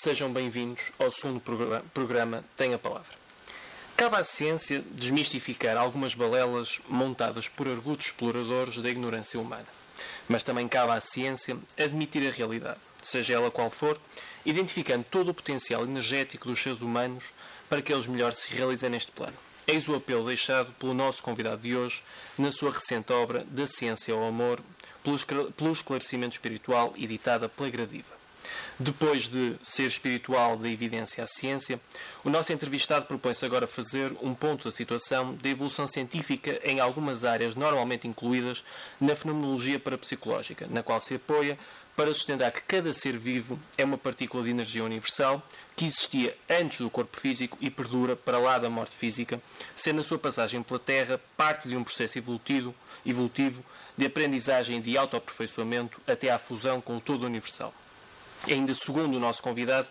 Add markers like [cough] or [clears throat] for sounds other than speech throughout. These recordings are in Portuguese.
Sejam bem-vindos ao segundo programa Tem a Palavra. Cabe à ciência desmistificar algumas balelas montadas por argutos exploradores da ignorância humana. Mas também cabe à ciência admitir a realidade, seja ela qual for, identificando todo o potencial energético dos seres humanos para que eles melhor se realizem neste plano. Eis o apelo deixado pelo nosso convidado de hoje na sua recente obra Da Ciência ao Amor, pelo esclarecimento espiritual, editada pela Gradiva. Depois de ser espiritual da evidência à ciência, o nosso entrevistado propõe-se agora fazer um ponto da situação da evolução científica em algumas áreas normalmente incluídas na fenomenologia parapsicológica, na qual se apoia para sustentar que cada ser vivo é uma partícula de energia universal que existia antes do corpo físico e perdura para lá da morte física, sendo a sua passagem pela Terra parte de um processo evolutivo, evolutivo de aprendizagem e de autoaperfeiçoamento até à fusão com o todo universal. Ainda segundo o nosso convidado,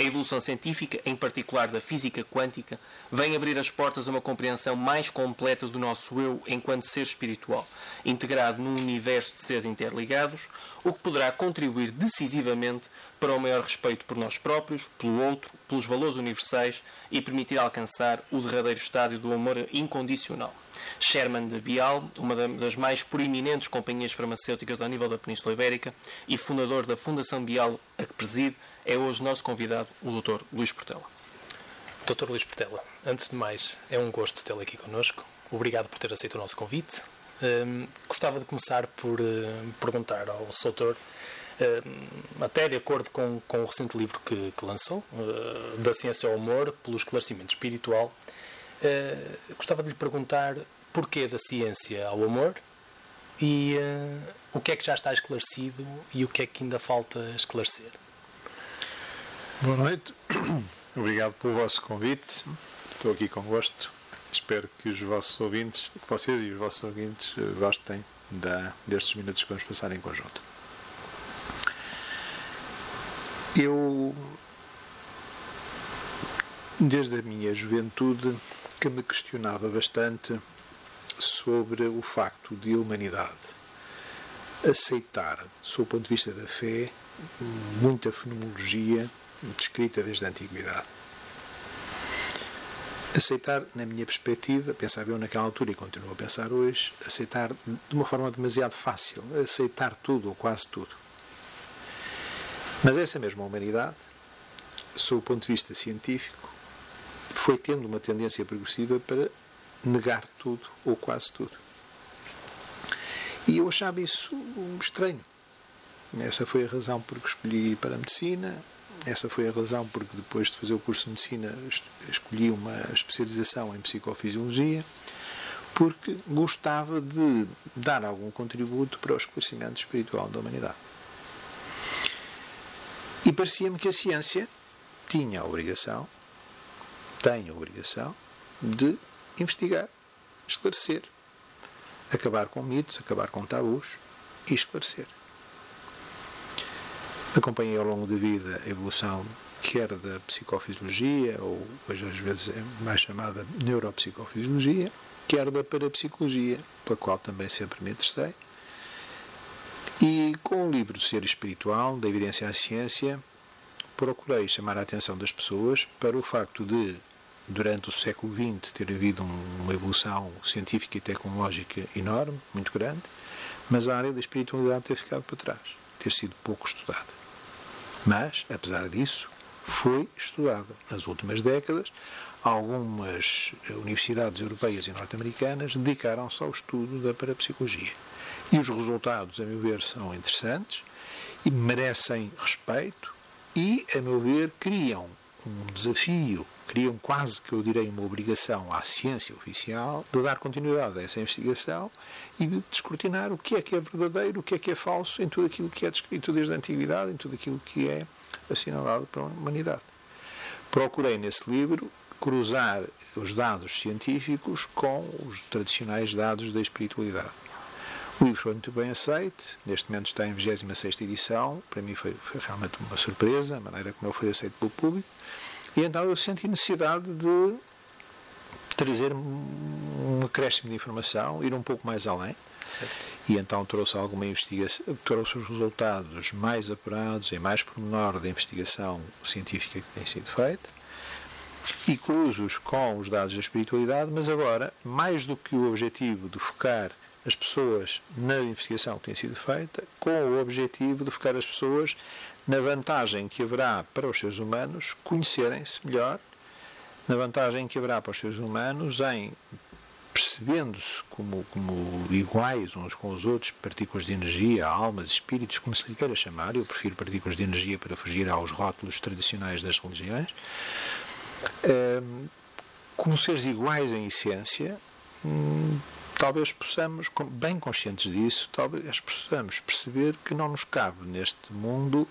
a evolução científica, em particular da física quântica, vem abrir as portas a uma compreensão mais completa do nosso eu enquanto ser espiritual, integrado num universo de seres interligados, o que poderá contribuir decisivamente para o maior respeito por nós próprios, pelo outro, pelos valores universais e permitir alcançar o derradeiro estádio do amor incondicional. Sherman de Bial, uma das mais proeminentes companhias farmacêuticas ao nível da Península Ibérica e fundador da Fundação Bial, a que preside, é hoje nosso convidado, o Dr. Luís Portela. Dr. Luís Portela, antes de mais, é um gosto tê-lo aqui connosco. Obrigado por ter aceito o nosso convite. Um, gostava de começar por uh, perguntar ao Soutor, uh, até de acordo com, com o recente livro que, que lançou, uh, Da Ciência ao Amor, pelo esclarecimento espiritual, gostava de lhe perguntar porquê da ciência ao amor e o que é que já está esclarecido e o que é que ainda falta esclarecer. Boa noite, [coughs] obrigado pelo vosso convite. Estou aqui com gosto. Espero que os vossos ouvintes, que vocês e os vossos ouvintes eh, gostem da, destes minutos que vamos passar em conjunto. Eu, desde a minha juventude, que me questionava bastante sobre o facto de a humanidade aceitar, sob o ponto de vista da fé, muita fenomenologia descrita desde a antiguidade. Aceitar, na minha perspectiva, pensava eu naquela altura e continuo a pensar hoje, aceitar de uma forma demasiado fácil, aceitar tudo ou quase tudo. Mas essa mesma humanidade, sob o ponto de vista científico, foi tendo uma tendência progressiva para negar tudo ou quase tudo. E eu achava isso estranho. Essa foi a razão por que escolhi para a medicina, essa foi a razão porque depois de fazer o curso de medicina escolhi uma especialização em psicofisiologia, porque gostava de dar algum contributo para o esclarecimento espiritual da humanidade. E parecia-me que a ciência tinha a obrigação, tem a obrigação, de investigar, esclarecer, acabar com mitos, acabar com tabus e esclarecer. Acompanhei ao longo da vida a evolução quer da psicofisiologia, ou hoje às vezes é mais chamada neuropsicofisiologia, quer da parapsicologia, pela qual também sempre me interessei. E com o livro Ser Espiritual, da Evidência à Ciência, procurei chamar a atenção das pessoas para o facto de, durante o século XX, ter havido uma evolução científica e tecnológica enorme, muito grande, mas a área da espiritualidade ter ficado para trás, ter sido pouco estudada. Mas, apesar disso, foi estudada nas últimas décadas. Algumas universidades europeias e norte-americanas dedicaram-se ao estudo da parapsicologia. E os resultados, a meu ver, são interessantes e merecem respeito e, a meu ver, criam um desafio, criam quase que eu direi uma obrigação à ciência oficial de dar continuidade a essa investigação e de descortinar o que é que é verdadeiro, o que é que é falso em tudo aquilo que é descrito desde a antiguidade, em tudo aquilo que é assinalado para a humanidade. Procurei nesse livro cruzar os dados científicos com os tradicionais dados da espiritualidade. O livro foi muito bem aceito, neste momento está em 26 edição, para mim foi, foi realmente uma surpresa, a maneira como ele foi aceito pelo público, e então eu senti necessidade de trazer um acréscimo de informação, ir um pouco mais além, Certo. E então trouxe alguma investigação, trouxe os resultados mais apurados, em mais pormenor da investigação científica que tem sido feita e cruzo-os com os dados da espiritualidade, mas agora, mais do que o objetivo de focar as pessoas na investigação que tem sido feita, com o objetivo de focar as pessoas na vantagem que haverá para os seres humanos conhecerem-se melhor, na vantagem que haverá para os seres humanos em percebendo-se como, como iguais uns com os outros, partículas de energia, almas, espíritos, como se lhe queira chamar, eu prefiro partículas de energia para fugir aos rótulos tradicionais das religiões, como seres iguais em essência, hum, talvez possamos, bem conscientes disso, talvez possamos perceber que não nos cabe neste mundo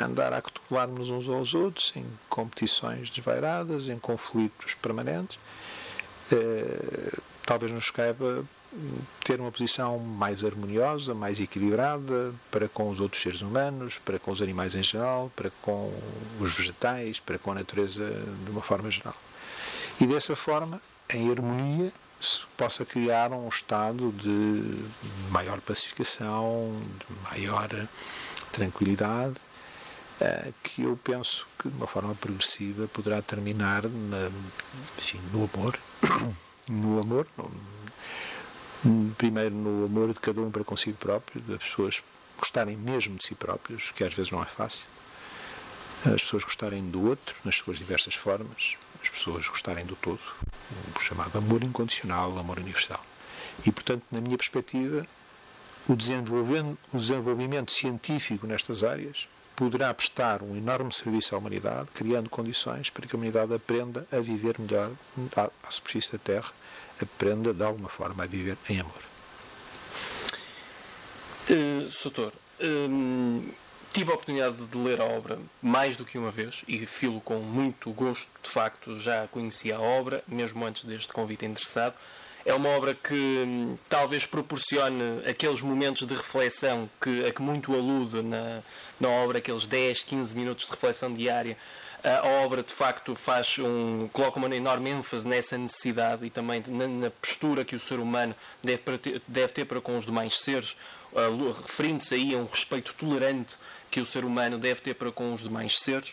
andar a cotovelar-nos uns aos outros em competições desvairadas, em conflitos permanentes. Eh, talvez nos caiba ter uma posição mais harmoniosa, mais equilibrada para com os outros seres humanos, para com os animais em geral, para com os vegetais, para com a natureza de uma forma geral. E dessa forma, em harmonia, possa criar um estado de maior pacificação, de maior tranquilidade, eh, que eu penso que de uma forma progressiva poderá terminar na, assim, no amor, [coughs] no amor, primeiro no amor de cada um para consigo próprio, das pessoas gostarem mesmo de si próprios, que às vezes não é fácil, as pessoas gostarem do outro nas suas diversas formas, as pessoas gostarem do todo, o chamado amor incondicional, amor universal. E, portanto, na minha perspectiva, o desenvolvimento, o desenvolvimento científico nestas áreas poderá prestar um enorme serviço à humanidade, criando condições para que a humanidade aprenda a viver melhor à superfície da Terra aprenda de alguma forma a viver em amor. Uh, Soutor, um, tive a oportunidade de ler a obra mais do que uma vez e filo com muito gosto, de facto, já conhecia a obra, mesmo antes deste convite interessado. É uma obra que hum, talvez proporcione aqueles momentos de reflexão que, a que muito alude na, na obra, aqueles 10, 15 minutos de reflexão diária a obra de facto faz um, coloca uma enorme ênfase nessa necessidade e também na, na postura que o ser humano deve, ter, deve ter para com os demais seres, referindo-se aí a um respeito tolerante que o ser humano deve ter para com os demais seres.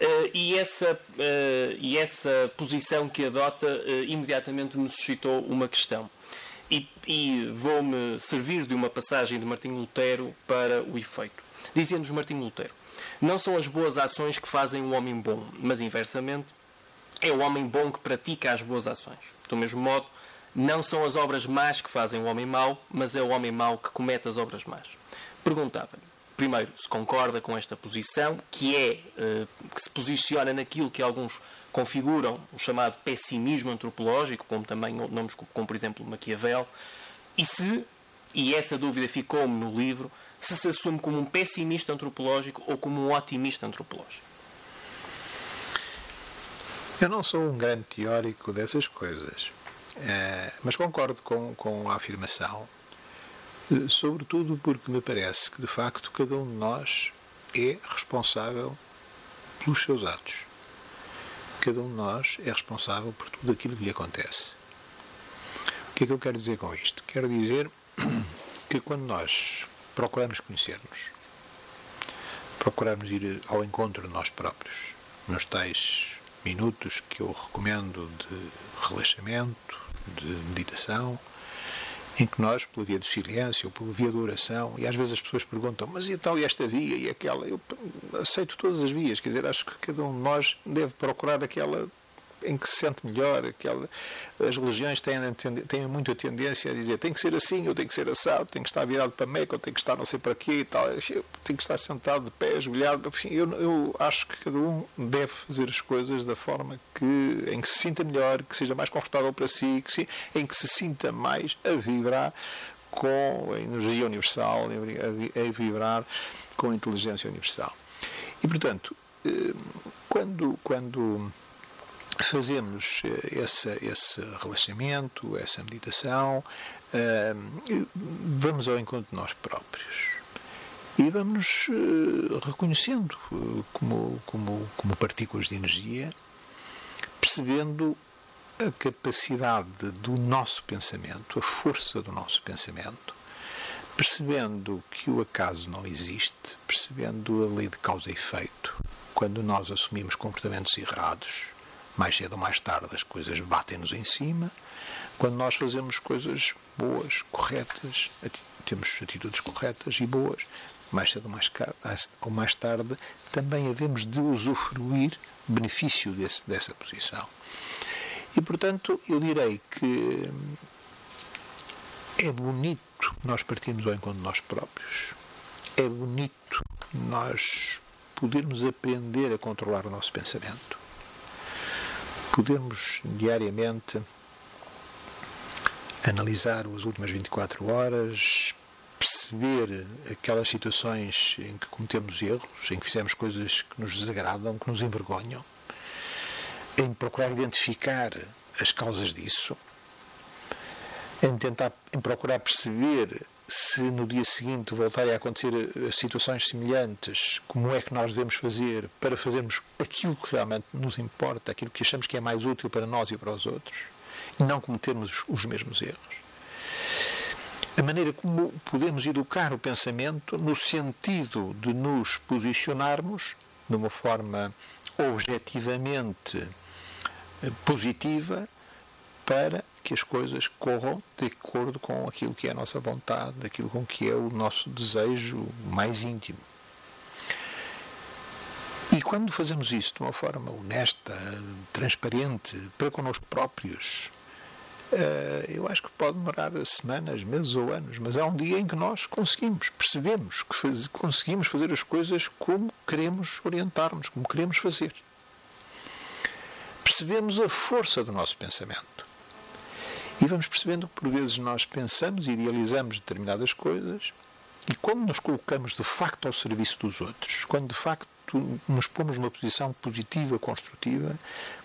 Uh, e, essa, uh, e essa posição que adota uh, imediatamente me suscitou uma questão. E, e vou-me servir de uma passagem de Martinho Lutero para o efeito. Dizia-nos Martinho Lutero: não são as boas ações que fazem o homem bom, mas inversamente, é o homem bom que pratica as boas ações. Do mesmo modo, não são as obras más que fazem o homem mau, mas é o homem mau que comete as obras más. Perguntava-lhe, primeiro, se concorda com esta posição, que é eh, que se posiciona naquilo que alguns configuram o chamado pessimismo antropológico, como também nomes como, por exemplo Maquiavel, e se, e essa dúvida ficou-me no livro, se se assume como um pessimista antropológico ou como um otimista antropológico? Eu não sou um grande teórico dessas coisas, eh, mas concordo com, com a afirmação, sobretudo porque me parece que, de facto, cada um de nós é responsável pelos seus atos. Cada um de nós é responsável por tudo aquilo que lhe acontece. O que é que eu quero dizer com isto? Quero dizer [coughs] que quando nós procuramos conhecer-nos. Procuramos ir ao encontro de nós próprios, nos tais minutos que eu recomendo de relaxamento, de meditação, em que nós, pela via do silêncio, pela via da oração, e às vezes as pessoas perguntam, mas e tal, e esta via e aquela? Eu aceito todas as vias, quer dizer, acho que cada um de nós deve procurar aquela em que se sente melhor. Aquela, as religiões têm, têm muito a tendência a dizer tem que ser assim, ou tem que ser assado, tem que estar virado para Meca, ou tem que estar não sei para quê e tal. Tem que estar sentado de pé, ajoelhado. Enfim, eu, eu acho que cada um deve fazer as coisas da forma que, em que se sinta melhor, que seja mais confortável para si, que se, em que se sinta mais a vibrar com a energia universal, a vibrar com a inteligência universal. E, portanto, eh, quando, quando fazemos eh, esse, esse relaxamento, essa meditação, eh, vamos ao encontro de nós próprios. E vamos eh, reconhecendo como, como, como partículas de energia, percebendo a capacidade do nosso pensamento, a força do nosso pensamento, percebendo que o acaso não existe, percebendo a lei de causa e efeito, quando nós assumimos comportamentos errados, mais cedo ou mais tarde as coisas batem-nos em cima. Quando nós fazemos coisas boas, corretas, temos atitudes corretas e boas, mais cedo ou mais, ou mais tarde também havemos de usufruir benefício desse, dessa posição. E, portanto, eu direi que é bonito nós partirmos ao encontro de nós próprios. É bonito nós podermos aprender a controlar o nosso pensamento. Podermos diariamente analisar as últimas 24 horas, perceber aquelas situações em que cometemos erros, em que fizemos coisas que nos desagradam, que nos envergonham, em procurar identificar as causas disso, em tentar em procurar perceber se no dia seguinte voltarem a acontecer eh, situações semelhantes, como é que nós devemos fazer para fazermos aquilo que realmente nos importa, aquilo que achamos que é mais útil para nós e para os outros, e não cometermos os mesmos erros. A maneira como podemos educar o pensamento no sentido de nos posicionarmos de uma forma objetivamente eh, positiva para que as coisas corram de acordo com aquilo que é a nossa vontade, daquilo com que é o nosso desejo mais íntimo. E quando fazemos isso de uma forma honesta, transparente, para connosco próprios, eh, eu acho que pode demorar semanas, meses ou anos, mas há um dia em que nós conseguimos, percebemos que faz, conseguimos fazer as coisas como queremos orientar-nos, como queremos fazer. Percebemos a força do nosso pensamento. E vamos percebendo que por vezes nós pensamos e idealizamos determinadas coisas e quando nos colocamos de facto ao serviço dos outros, quando de facto nos pomos numa posição positiva, construtiva,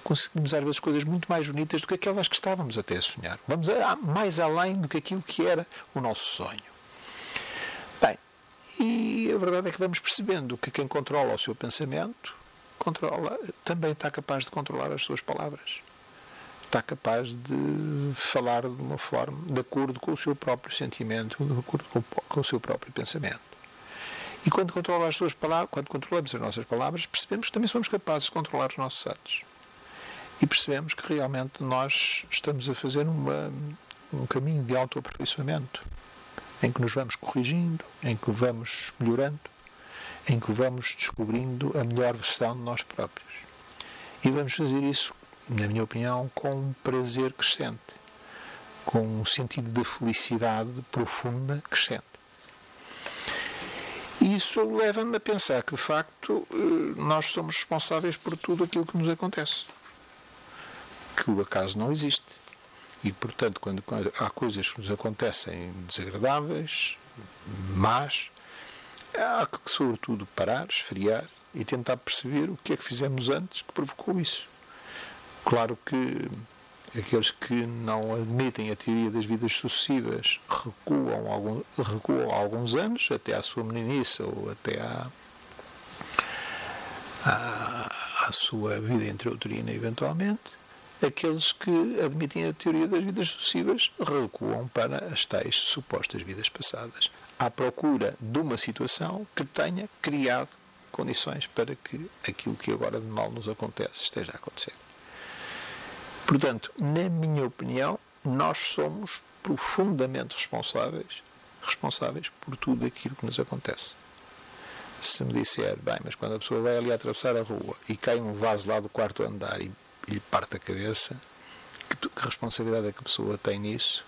conseguimos às vezes coisas muito mais bonitas do que aquelas que estávamos até a sonhar. Vamos mais além do que aquilo que era o nosso sonho. Bem, e a verdade é que vamos percebendo que quem controla o seu pensamento controla, também está capaz de controlar as suas palavras está capaz de falar de uma forma de acordo com o seu próprio sentimento, de acordo com, com o seu próprio pensamento. E quando controla as suas palavras, quando controlamos as nossas palavras, percebemos que também somos capazes de controlar os nossos atos. E percebemos que realmente nós estamos a fazer uma, um caminho de autoaperfeiçoamento, em que nos vamos corrigindo, em que vamos melhorando, em que vamos descobrindo a melhor versão de nós próprios. E vamos fazer isso na minha opinião, com um prazer crescente, com um sentido de felicidade profunda crescente. E isso leva-me a pensar que, de facto, eh, nós somos responsáveis por tudo aquilo que nos acontece. Que o acaso não existe. E, portanto, quando há coisas que nos acontecem desagradáveis, más, há que, sobretudo, parar, esfriar e tentar perceber o que é que fizemos antes que provocou isso. Claro que aqueles que não admitem a teoria das vidas sucessivas recuam, algum, recuam alguns anos, até à sua meninice ou até à, à, à sua vida intrauterina, eventualmente. Aqueles que admitem a teoria das vidas sucessivas recuam para as tais supostas vidas passadas, à procura de uma situação que tenha criado condições para que aquilo que agora de mal nos acontece esteja a acontecer. Portanto, na minha opinião, nós somos profundamente responsáveis, responsáveis por tudo aquilo que nos acontece. Se me disser, bem, mas quando a pessoa vai ali atravessar a rua e cai um vaso lá do quarto andar e, e lhe parte a cabeça, que, que responsabilidade é que a pessoa tem nisso?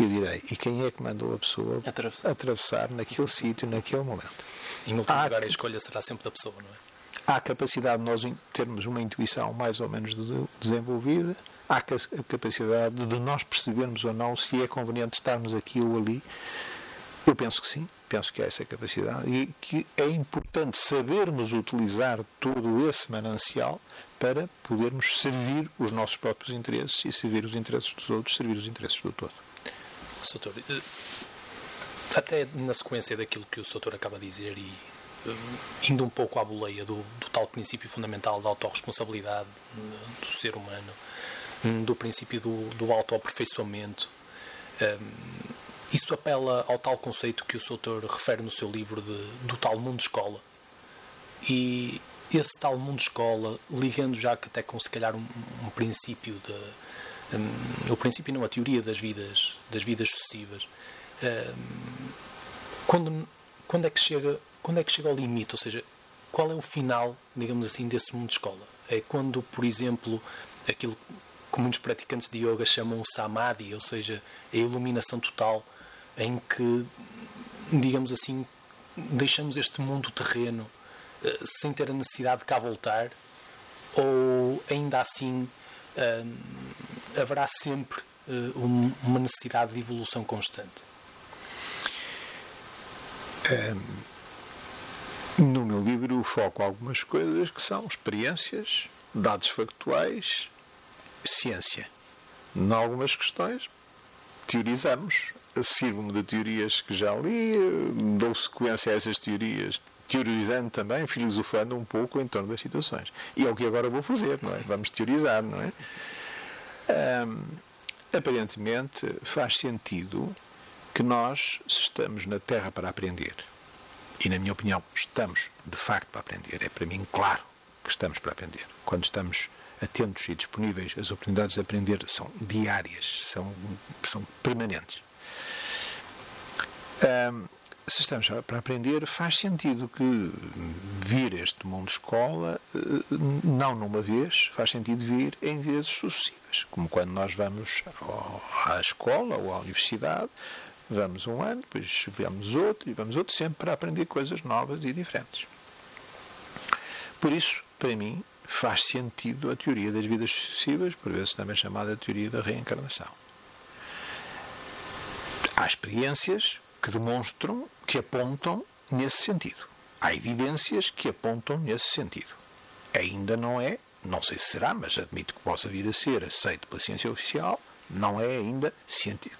Eu direi, e quem é que mandou a pessoa atravessar, atravessar naquele sítio, naquele momento? Em último lugar, a escolha será sempre da pessoa, não é? Há capacidade de nós termos uma intuição mais ou menos desenvolvida, há capacidade de nós percebermos ou não se é conveniente estarmos aqui ou ali. Eu penso que sim, penso que há essa capacidade e que é importante sabermos utilizar todo esse manancial para podermos servir os nossos próprios interesses e servir os interesses dos outros, servir os interesses do todo. Soutor, eh, até na sequência daquilo que o Soutor acaba de dizer e indo um pouco à boleia do, do tal princípio fundamental da autorresponsabilidade eh, do ser humano, hum, do princípio do, do autoaperfeiçoamento, um, isso apela ao tal conceito que o seu autor refere no seu livro de, do tal mundo escola. E esse tal mundo escola, ligando já que até com se calhar um, um princípio de um, o princípio não a teoria das vidas das vidas sucessivas um, quando quando é que chega quando é que chega ao limite ou seja qual é o final digamos assim desse mundo escola é quando por exemplo aquilo que muitos praticantes de yoga chamam o samadhi ou seja a iluminação total em que digamos assim deixamos este mundo terreno eh, sem ter a necessidade de cá voltar? Ou ainda assim hum, haverá sempre uh, uma necessidade de evolução constante? Um, no meu livro foco algumas coisas que são experiências, dados factuais, ciência. Em algumas questões, teorizamos, sirvo-me de teorias que já li, dou sequência a essas teorias teorizando também, filosofando um pouco em torno das situações. E é o que agora vou fazer, não é? Vamos teorizar, não é? Um, aparentemente faz sentido que nós, se estamos na Terra para aprender, e na minha opinião estamos de facto para aprender, é para mim claro que estamos para aprender. Quando estamos atentos e disponíveis, as oportunidades de aprender são diárias, são, são permanentes. Um, se estamos para aprender, faz sentido que vir este mundo escola, eh, não numa vez, faz sentido vir em vezes sucessivas. Como quando nós vamos à escola ou à universidade, vamos um ano, depois vamos outro e vamos outro, sempre para aprender coisas novas e diferentes. Por isso, para mim, faz sentido a teoria das vidas sucessivas, por vezes também chamada teoria da reencarnação. Há experiências que demonstram, que apontam nesse sentido. Há evidências que apontam nesse sentido. Ainda não é, não sei se será, mas admito que possa vir a ser aceito pela ciência oficial, não é ainda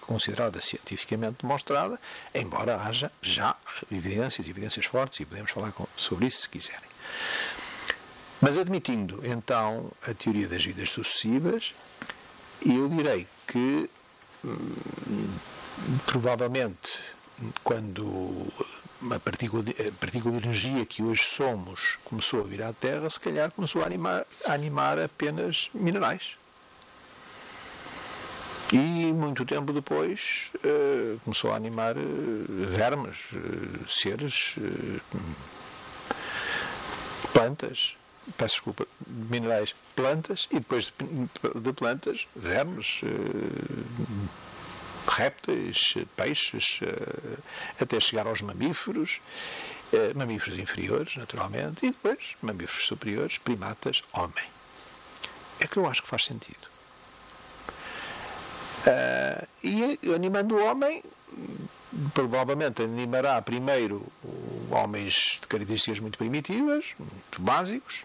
considerada cientificamente demonstrada, embora haja já evidências, evidências fortes, e podemos falar sobre isso se quiserem. Mas admitindo então a teoria das vidas sucessivas, eu direi que hum, provavelmente quando a partícula, de, energia que hoje somos começou a vir à Terra, se calhar começou a animar, a animar apenas minerais. E muito tempo depois uh, começou a animar uh, vermes, uh, seres, plantas, peço desculpa, minerais, plantas, e depois de, de plantas, vermes répteis, peixes, até chegar aos mamíferos, mamíferos inferiores, naturalmente, e depois mamíferos superiores, primatas, homem. É que eu acho que faz sentido. Uh, e animando o homem, provavelmente animará primeiro homens de características muito primitivas, muito básicos,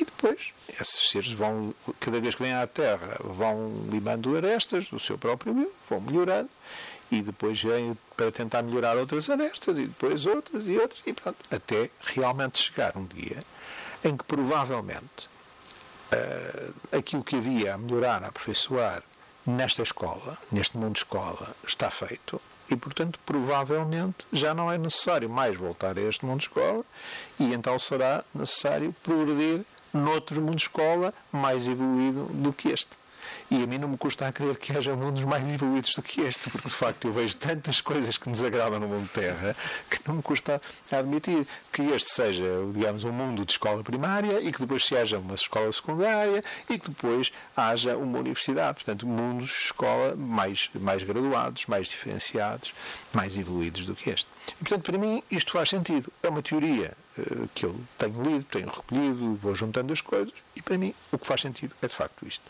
e depois, esses seres vão, cada vez que vêm à Terra, vão limando arestas do seu próprio eu, vão melhorando, e depois vêm para tentar melhorar outras arestas, e depois outras e outras, e pronto, até realmente chegar um dia em que provavelmente uh, aquilo que havia a melhorar, a aperfeiçoar nesta escola, neste mundo escola, está feito, e, portanto, provavelmente já não é necessário mais voltar a este mundo escola e então será necessário progredir noutro mundo escola mais evoluído do que este. E a mim não me custa a crer que haja mundos mais evoluídos do que este, porque de facto eu vejo tantas coisas que nos agradam no mundo Terra que não me custa admitir que este seja, digamos, um mundo de escola primária e que depois se haja uma escola secundária e que depois haja uma universidade. Portanto, mundos de escola mais, mais graduados, mais diferenciados, mais evoluídos do que este. E, portanto, para mim, isto faz sentido. É uma teoria uh, que eu tenho lido, tenho recolhido, vou juntando as coisas e, para mim, o que faz sentido é de facto isto.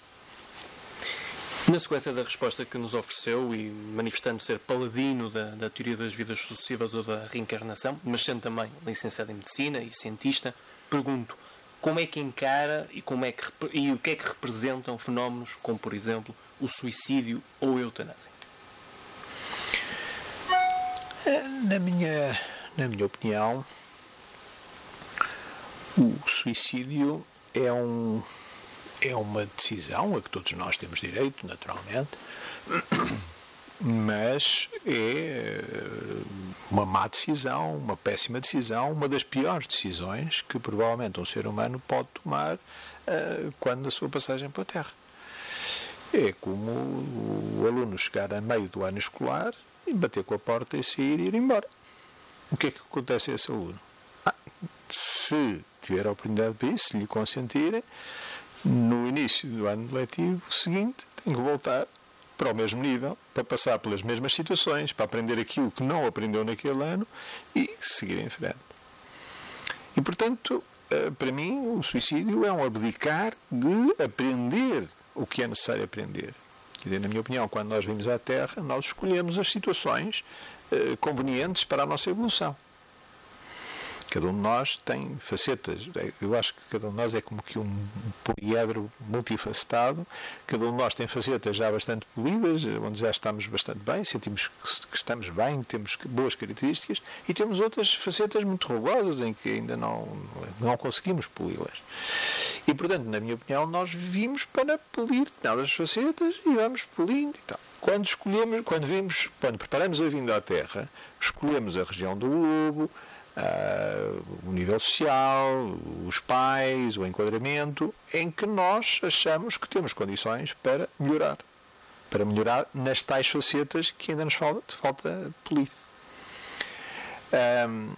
Na sequência da resposta que nos ofereceu e manifestando ser paladino da, da, teoria das vidas sucessivas ou da reencarnação, mas sendo também licenciado em medicina e cientista, pergunto como é que encara e, como é que, e o que é que representam fenómenos como, por exemplo, o suicídio ou a eutanásia? Na minha, na minha opinião, o suicídio é um é uma decisão a que todos nós temos direito, naturalmente, [clears throat] mas é uma má decisão, uma péssima decisão, uma das piores decisões que provavelmente um ser humano pode tomar uh, quando a sua passagem pela Terra. É como o aluno chegar a meio do ano escolar e bater com a porta e sair e ir embora. O que é que acontece a esse aluno? Ah, se tiver a oportunidade para se lhe consentirem, no início do ano letivo seguinte, tem que voltar para o mesmo nível, para passar pelas mesmas situações, para aprender aquilo que não aprendeu naquele ano e seguir em frente. E, portanto, eh, para mim, o suicídio é um abdicar de aprender o que é necessário aprender. Dizer, na minha opinião, quando nós vimos à Terra, nós escolhemos as situações eh, convenientes para a nossa evolução. Cada um de nós tem facetas. Eu acho que cada um de nós é como que um poliedro multifacetado. Cada um de nós tem facetas já bastante polidas, onde já estamos bastante bem, sentimos que estamos bem, temos boas características, e temos outras facetas muito rugosas em que ainda não, não conseguimos poli-las. E, portanto, na minha opinião, nós vimos para polir determinadas facetas e vamos polindo e tal. Quando escolhemos, quando vimos, quando preparamos a vinda à Terra, escolhemos a região do globo, uh, o nível social, os pais, o enquadramento, em que nós achamos que temos condições para melhorar. Para melhorar nas tais facetas que ainda nos falta, falta polir. Um,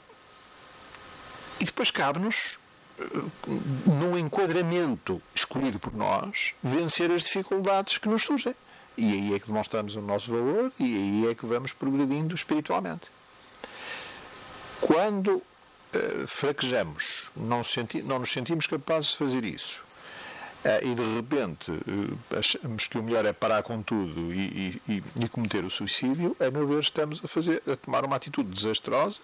e depois cabe-nos, num enquadramento escolhido por nós, vencer as dificuldades que nos surgem. E aí é que demonstramos o nosso valor e aí é que vamos progredindo espiritualmente. Quando uh, fraquejamos, não, senti não nos sentimos capazes de fazer isso, uh, e de repente uh, achamos que o melhor é parar com tudo e, e, e, cometer o suicídio, a meu ver, estamos a, fazer, a tomar uma atitude desastrosa,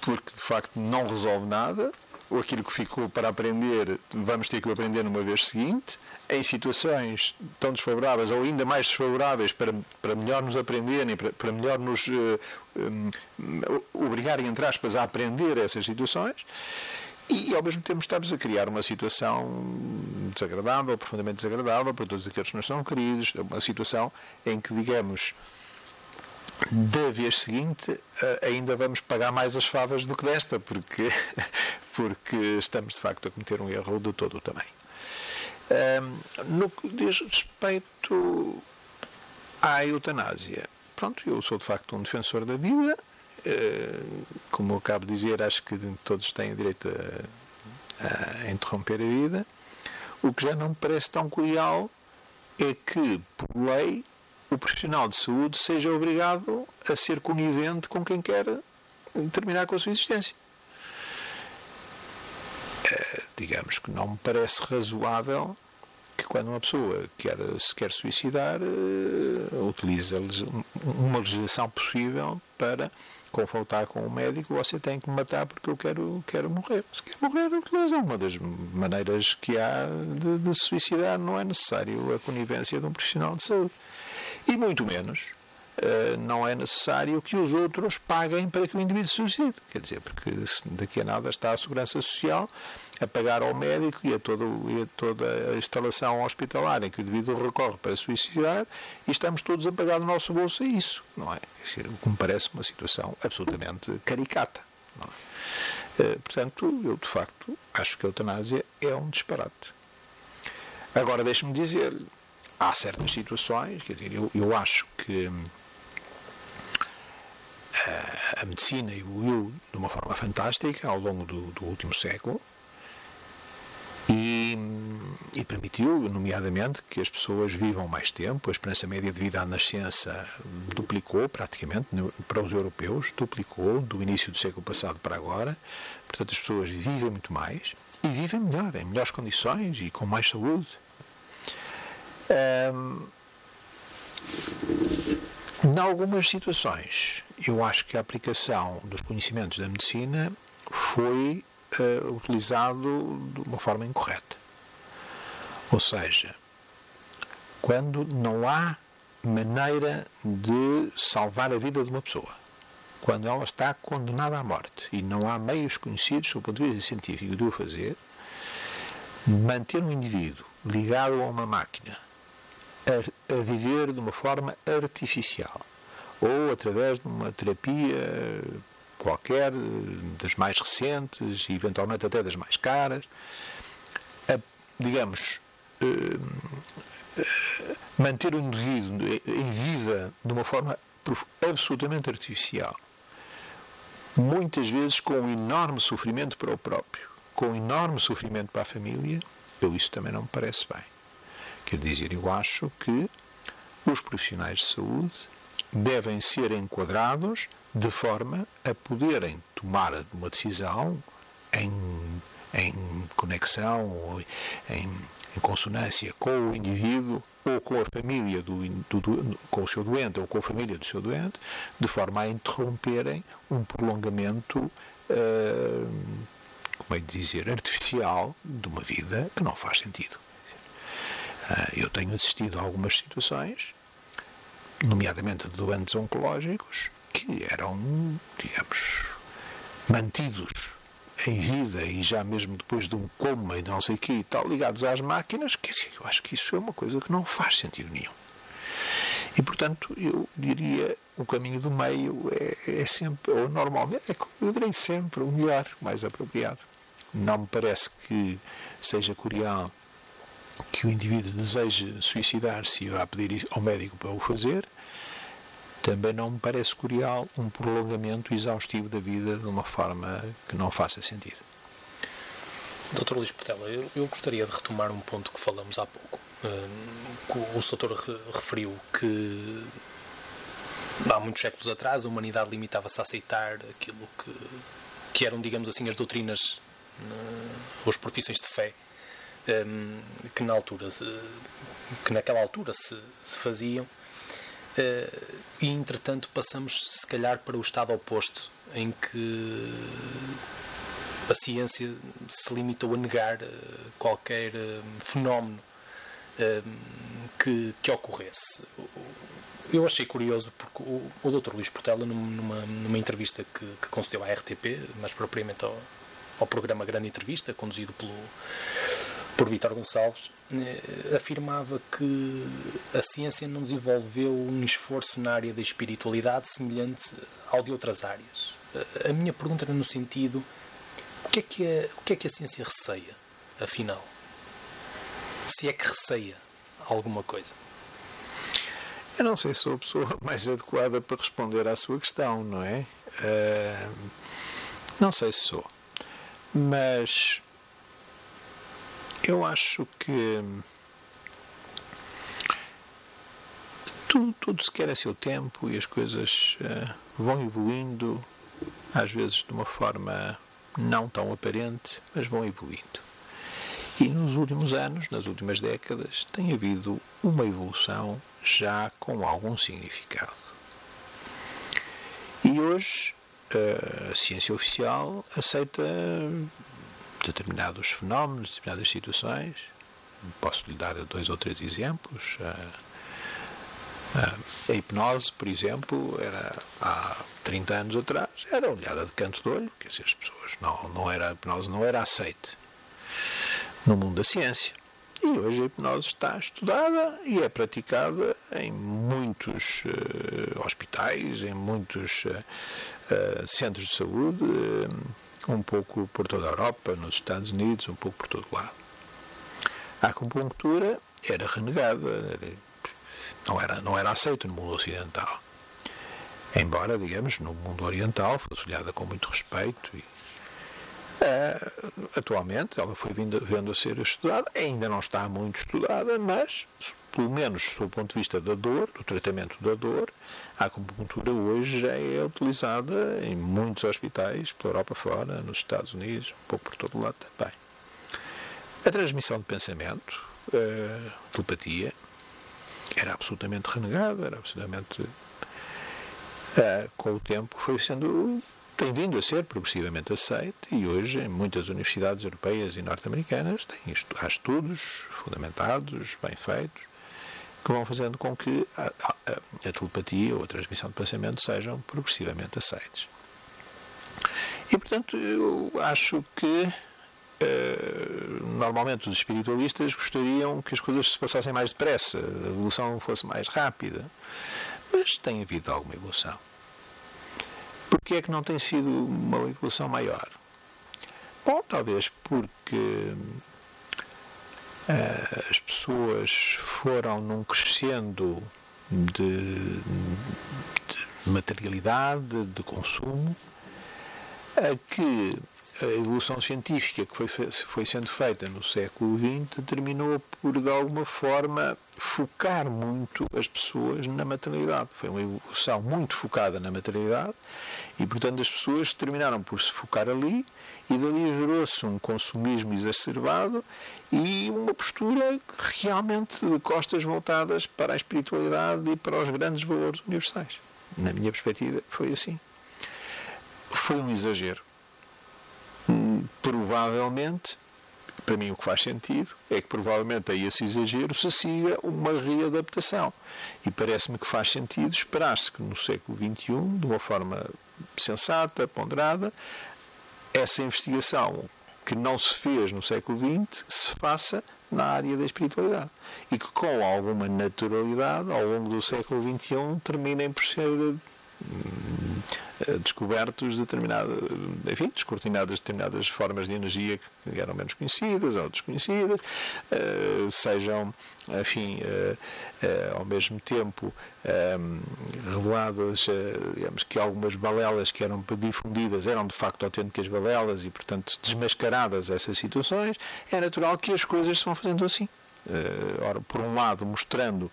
porque de facto não resolve nada, ou aquilo que ficou para aprender, vamos ter que aprender numa vez seguinte, em situações tão desfavoráveis ou ainda mais desfavoráveis para, para melhor nos aprenderem, para, para melhor nos uh, um, obrigarem, entre aspas, a aprender essas situações. E, ao mesmo tempo, estamos a criar uma situação desagradável, profundamente desagradável para todos aqueles que nos são queridos, uma situação em que, digamos, da vez seguinte ainda vamos pagar mais as favas do que desta, porque, [laughs] porque estamos de facto a cometer um erro de todo o tamanho. No que diz respeito à eutanásia, pronto, eu sou de facto um defensor da vida. Eh, como acabo de dizer, acho que todos têm direito a, a interromper a vida. O que já não me parece tão cruel é que, por lei, o profissional de saúde seja obrigado a ser conivente com quem quer terminar com a sua existência. Eh, digamos que não me parece razoável que quando uma pessoa quer, se quer suicidar, uh, utilize uma legislação possível para confrontar com o médico, você tem que me matar porque eu quero, quero morrer. Se quer morrer, utiliza uma das maneiras que há de, de suicidar. Não é necessário a conivência de um profissional de saúde. E muito menos Uh, não é necessário que os outros paguem para que o indivíduo se suicide. Quer dizer, porque daqui a nada está a Segurança Social a pagar ao médico e a, todo, e a toda a instalação hospitalar em que o indivíduo recorre para suicidar e estamos todos a pagar do nosso bolso isso, não é? Dizer, o que me parece uma situação absolutamente caricata. É? Uh, portanto, eu de facto acho que a eutanásia é um disparate. Agora, deixe-me dizer, há certas situações, quer dizer, eu, eu acho que hum, a, a medicina evoluiu de uma forma fantástica ao longo do, do último século e, e, permitiu, nomeadamente, que as pessoas vivam mais tempo. A esperança média de vida à nascença duplicou praticamente para os europeus, duplicou do início do século passado para agora. Portanto, as pessoas vivem muito mais e vivem melhor, em melhores condições e com mais saúde. Um, em algumas situações, eu acho que a aplicação dos conhecimentos da medicina foi uh, utilizado de uma forma incorreta. Ou seja, quando não há maneira de salvar a vida de uma pessoa, quando ela está condenada à morte e não há meios conhecidos, do ponto de vista científico, de o fazer, manter um indivíduo ligado a uma máquina a, viver de uma forma artificial ou através de uma terapia qualquer, das mais recentes e eventualmente até das mais caras, a, digamos, eh, manter o indivíduo em vida de uma forma absolutamente artificial, muitas vezes com um enorme sofrimento para o próprio, com um enorme sofrimento para a família, eu isso também não me parece bem. Quer dizer, eu acho que os profissionais de saúde devem ser enquadrados de forma a poderem tomar uma decisão em, em conexão ou em, em consonância com o indivíduo ou com a família do, do, do, com o seu doente ou com a família do seu doente, de forma a interromperem um prolongamento, uh, como é de dizer, artificial de uma vida que não faz sentido. Uh, eu tenho assistido a algumas situações nomeadamente de doentes oncológicos, que eram, digamos, mantidos em vida e já mesmo depois de um coma e não sei o que e tal, ligados às máquinas, que eu acho que isso é uma coisa que não faz sentido nenhum. E, portanto, eu diria o caminho do meio é, é sempre, ou normalmente, é, eu direi sempre o melhor, mais apropriado. Não me parece que seja curial que o indivíduo deseje suicidar-se e vá pedir ao médico para o fazer, também não me parece curial um prolongamento exaustivo da vida de uma forma que não faça sentido. Dr. Luís Portela, eu, eu, gostaria de retomar um ponto que falamos há pouco. Um, o Soutor referiu que há muitos séculos atrás a humanidade limitava-se a aceitar aquilo que, que eram, digamos assim, as doutrinas, uh, as profissões de fé um, que na altura que naquela altura se, se faziam uh, e entretanto passamos se calhar para o estado oposto em que a ciência se limitou a negar uh, qualquer uh, fenómeno que, que ocorresse eu achei curioso porque o, o Dr. Luís Portela numa, numa entrevista que, que concedeu à RTP mais propriamente ao, ao programa Grande Entrevista conduzido pelo por Vítor Gonçalves, eh, afirmava que a ciência não desenvolveu um esforço na área da espiritualidade semelhante ao de outras áreas. Eh, a minha pergunta era no sentido: o que é que a, o que é que a ciência receia, afinal? Se é que receia alguma coisa? Eu não sei se sou a pessoa [laughs] mais adequada para responder à sua questão, não é? Uh, não sei se sou. Mas eu acho que tudo, tudo se quer a seu tempo e as coisas uh, vão evoluindo, às vezes de uma forma não tão aparente, mas vão evoluindo. E nos últimos anos, nas últimas décadas, tem havido uma evolução já com algum significado. E hoje eh, a ciência oficial aceita determinados fenómenos, determinadas situações. Posso lhe dar dois ou três exemplos. A hipnose, por exemplo, era há 30 anos atrás, era olhada de canto de olho, dizer, as pessoas não, não era, a hipnose não era aceite no mundo da ciência. E hoje a hipnose está estudada e é praticada em muitos uh, hospitais, em muitos uh, centros de saúde um pouco por toda a Europa, nos Estados Unidos, um pouco por todo lado. A acupuntura era renegada, não era, não era aceita no mundo ocidental. Embora, digamos, no mundo oriental fosse olhada com muito respeito e Uh, atualmente ela foi vindo, vendo a ser estudada, ainda não está muito estudada, mas, pelo menos do ponto de vista da dor, do tratamento da dor, a acupuntura hoje já é utilizada em muitos hospitais, pela Europa fora, nos Estados Unidos, um pouco por todo o lado também. A transmissão de pensamento, a telepatia, era absolutamente renegada, era absolutamente. Uh, com o tempo foi sendo tem vindo a ser progressivamente aceite e hoje em muitas universidades europeias e norte-americanas tem, há estudos fundamentados, bem feitos, que vão fazendo com que a, a, a telepatia ou a transmissão de pensamento sejam progressivamente aceites. E, portanto, eu acho que Uh, normalmente os espiritualistas gostariam que as coisas se passassem mais depressa, a evolução fosse mais rápida. Mas tem havido alguma evolução. Porquê é que não tem sido uma evolução maior? Bom, talvez porque as pessoas foram num crescendo de, de materialidade, de consumo, a que a evolução científica que foi, foi sendo feita no século XX terminou por, de alguma forma, focar muito as pessoas na materialidade. Foi uma evolução muito focada na materialidade e, portanto, as pessoas terminaram por se focar ali e dali gerou-se um consumismo exacerbado e uma postura realmente de costas voltadas para a espiritualidade e para os grandes valores universais. Na minha perspectiva, foi assim. Foi um exagero provavelmente, para mim o que faz sentido, é que provavelmente a esse exagero se siga uma readaptação. E parece-me que faz sentido esperar-se que no século XXI, de uma forma sensata, ponderada, essa investigação que não se fez no século XX se faça na área da espiritualidade. E que com alguma naturalidade, ao longo do século XXI, terminem por ser descobertos determinadas, enfim, descortinadas determinadas formas de energia que eram menos conhecidas ou desconhecidas, eh, sejam, enfim, eh, ao mesmo tempo reveladas, digamos que algumas balelas que eram difundidas eram de facto autênticas balelas e, portanto, desmascaradas essas situações, é natural que as coisas se vão fazendo assim. Ora, por um lado, mostrando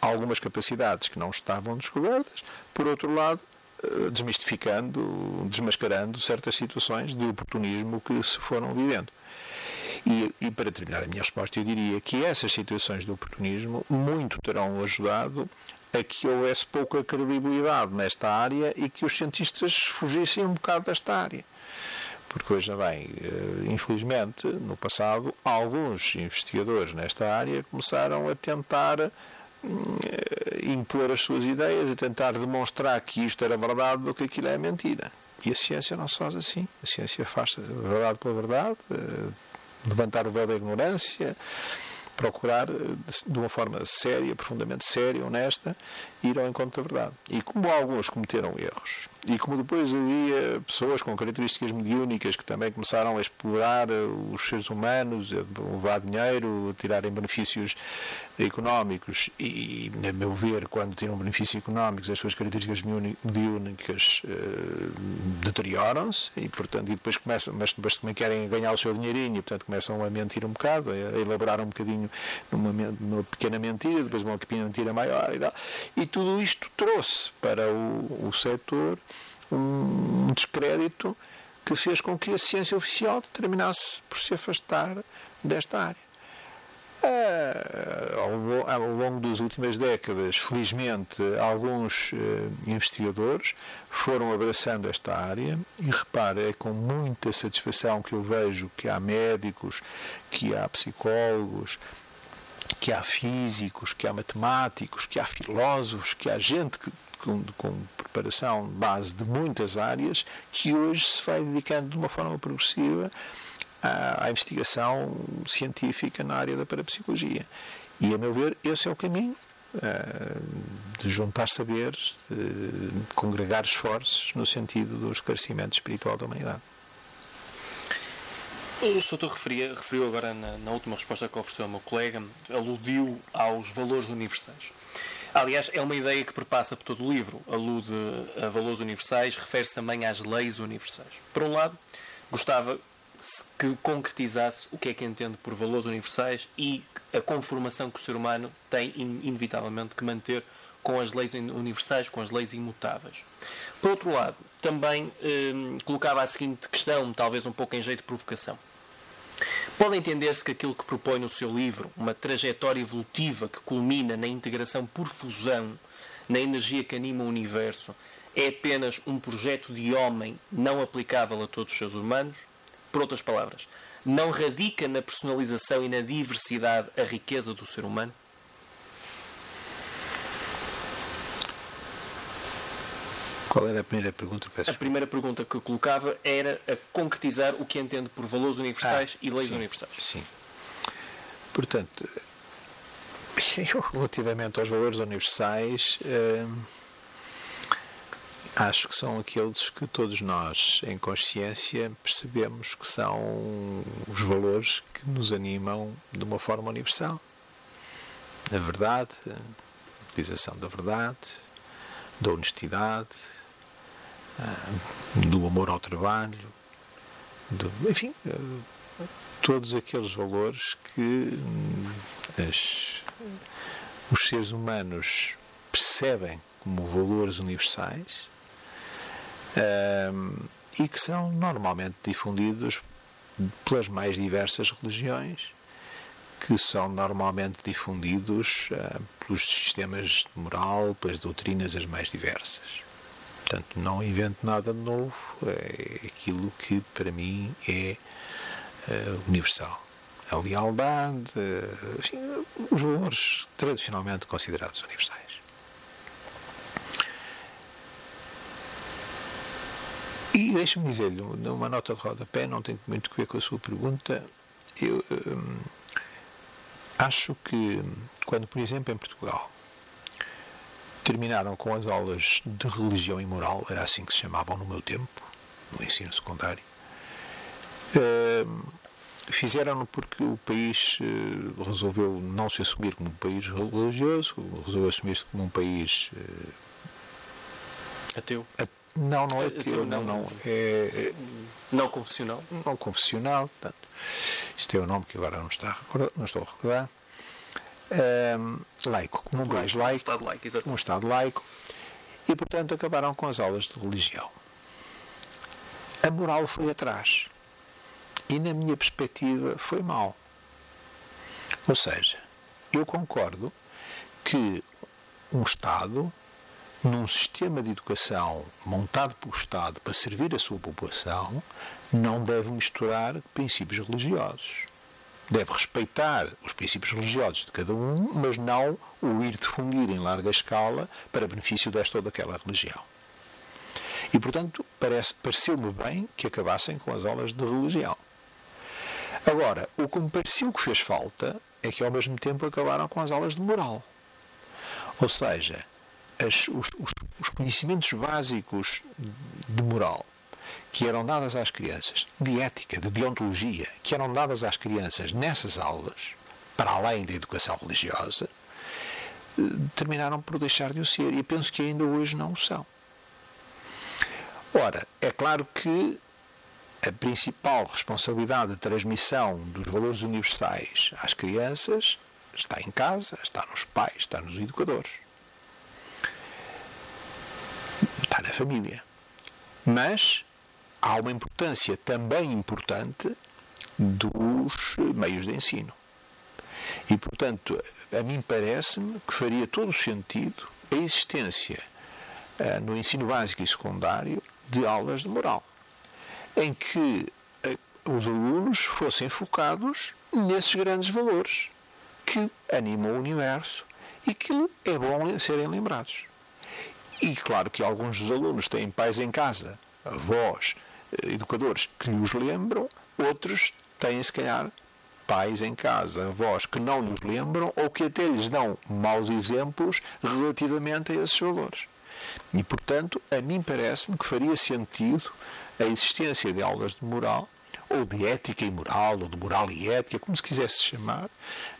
algumas capacidades que não estavam descobertas, por outro lado, eh, desmistificando, desmascarando certas situações de oportunismo que se foram vivendo. E, e, para terminar a minha resposta, eu diria que essas situações de oportunismo muito terão ajudado a que houvesse pouca credibilidade nesta área e que os cientistas fugissem um bocado desta área. Porque hoje bem, eh, infelizmente, no passado, alguns investigadores nesta área começaram a tentar impor as suas ideias e tentar demonstrar que isto era verdade do que aquilo é mentira. E a ciência não se faz assim. A ciência faz verdade pela verdade, eh, levantar o véu da ignorância, procurar, eh, de uma forma séria, profundamente séria, honesta, ir ao encontro da verdade. E como alguns cometeram erros, e como depois havia pessoas com características mediúnicas que também começaram a explorar os seres humanos, a levar dinheiro, a tirarem benefícios económicos e, a meu ver, quando tiram benefícios económicos, as suas características mediúnicas uh, deterioram-se e, portanto, e depois começam, mas depois também querem ganhar o seu dinheirinho e, portanto, começam a mentir um bocado, a elaborar um bocadinho numa, numa pequena mentira, depois uma pequena mentira maior e tal. E tudo isto trouxe para o, o setor um descrédito que fez com que a ciência oficial terminasse por se afastar desta área. Eh, ao, longo das últimas décadas, felizmente, alguns eh, investigadores foram abraçando esta área e repare, é com muita satisfação que eu vejo que há médicos, que há psicólogos, que há físicos, que há matemáticos, que há filósofos, que há gente que, com, com preparação base de muitas áreas que hoje se vai dedicando de uma forma progressiva à, à investigação científica na área da parapsicologia. E, a meu ver, esse é o caminho uh, de juntar saberes, de congregar esforços no sentido do esclarecimento espiritual da humanidade. O Soutor referia, referiu agora na, na, última resposta que ofereceu ao meu colega, aludiu aos valores universais. Aliás, é uma ideia que perpassa por todo o livro. Alude a valores universais, refere-se também às leis universais. Por um lado, gostava que concretizasse o que é que entende por valores universais e a conformação que o ser humano tem inevitavelmente que manter com as leis universais, com as leis imutáveis. Por outro lado, também eh, colocava a seguinte questão, talvez um pouco em jeito de provocação. Pode entender-se que aquilo que propõe no seu livro, uma trajetória evolutiva que culmina na integração por fusão, na energia que anima o universo, é apenas um projeto de homem não aplicável a todos os seres humanos? Por outras palavras, não radica na personalização e na diversidade a riqueza do ser humano? Qual era a primeira pergunta? Peço a primeira pergunta que eu colocava era a concretizar o que entende por valores universais ah, e leis sim, universais. Sim. Portanto, [laughs] eu, relativamente aos valores universais, hum, acho que são aqueles que todos nós, em consciência, percebemos que são os valores que nos animam de uma forma universal. A verdade, a utilização da verdade, da honestidade, do amor ao trabalho, do, enfim, hum, todos aqueles valores que as, os seres humanos percebem como valores universais um, e que são normalmente difundidos pelas mais diversas religiões, que são normalmente difundidos uh, pelos sistemas de moral, pelas doutrinas as mais diversas. Portanto, não invento nada de novo, é aquilo que para mim é uh, universal a lealdade, enfim, os valores tradicionalmente considerados universais. E deixe-me dizer-lhe, numa nota de rodapé, não tem muito a ver com a sua pergunta, eu hum, acho que quando, por exemplo, em Portugal, terminaram com as aulas de religião e moral, era assim que se chamavam no meu tempo, no ensino secundário, Fizeram-no porque o país uh, resolveu não se assumir como um país religioso, resolveu assumir-se como um país. Uh, ateu? A, não, não é ateu, ateu não, não. É, é, não confessional? Não confessional, portanto. Isto é o nome que agora não, está, não estou a recordar. Um, laico, como um país laico, um Estado laico, exatamente. um Estado laico, e portanto acabaram com as aulas de religião. A moral foi atrás e, na minha perspectiva, foi mal. Ou seja, eu concordo que um Estado, num sistema de educação montado pelo Estado para servir a sua população, não deve misturar princípios religiosos. Deve respeitar os princípios religiosos de cada um, mas não o ir difundir em larga escala para benefício desta ou daquela religião. E, portanto, parece, pareceu-me bem que acabassem com as aulas de religião. Agora, o que me pareceu que fez falta é que ao mesmo tempo acabaram com as aulas de moral. Ou seja, as, os, os, os conhecimentos básicos de moral que eram dadas às crianças, de ética, de deontologia, que eram dadas às crianças nessas aulas, para além da educação religiosa, terminaram por deixar de o ser. E penso que ainda hoje não o são. Ora, é claro que a principal responsabilidade de transmissão dos valores universais às crianças está em casa, está nos pais, está nos educadores. Está na família. Mas há uma importância também importante dos meios de ensino. E, portanto, a mim parece-me que faria todo o sentido a existência eh, no ensino básico e secundário de aulas de moral em que eh, os alunos fossem focados nesses grandes valores que animam o universo e que é bom serem lembrados. E claro que alguns dos alunos têm pais em casa, avós, educadores que lhes lembram, outros têm, se calhar, pais em casa, avós que não lhes lembram ou que até lhes dão maus exemplos relativamente a esses valores. E, portanto, a mim parece-me que faria sentido a existência de aulas de moral, ou de ética e moral, ou de moral e ética, como se quisesse chamar,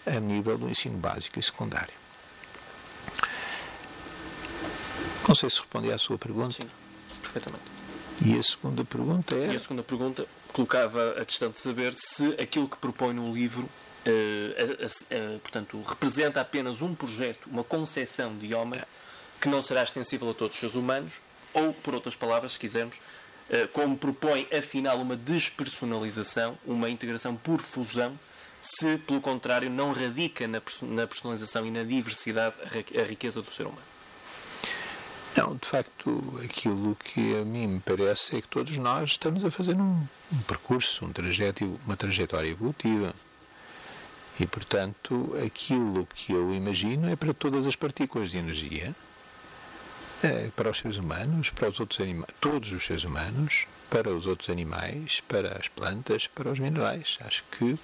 a nível do ensino básico e secundário. Não sei se respondi à sua pergunta. Sim, perfeitamente. E a segunda pergunta é. E a segunda pergunta colocava a questão de saber se aquilo que propõe no livro, eh, eh, portanto, representa apenas um projeto, uma concepção de homem que não será extensível a todos os seres humanos, ou, por outras palavras, se quisermos, eh, como propõe afinal uma despersonalização, uma integração por fusão, se pelo contrário não radica na personalização e na diversidade a riqueza do ser humano. Não, de facto, aquilo que a mim me parece é que todos nós estamos a fazer um, um percurso, um trajeto, uma trajetória evolutiva. E, portanto, aquilo que eu imagino é para todas as partículas de energia é, para os seres humanos, para os outros animais, todos os seres humanos, para os outros animais, para as plantas, para os minerais. Acho que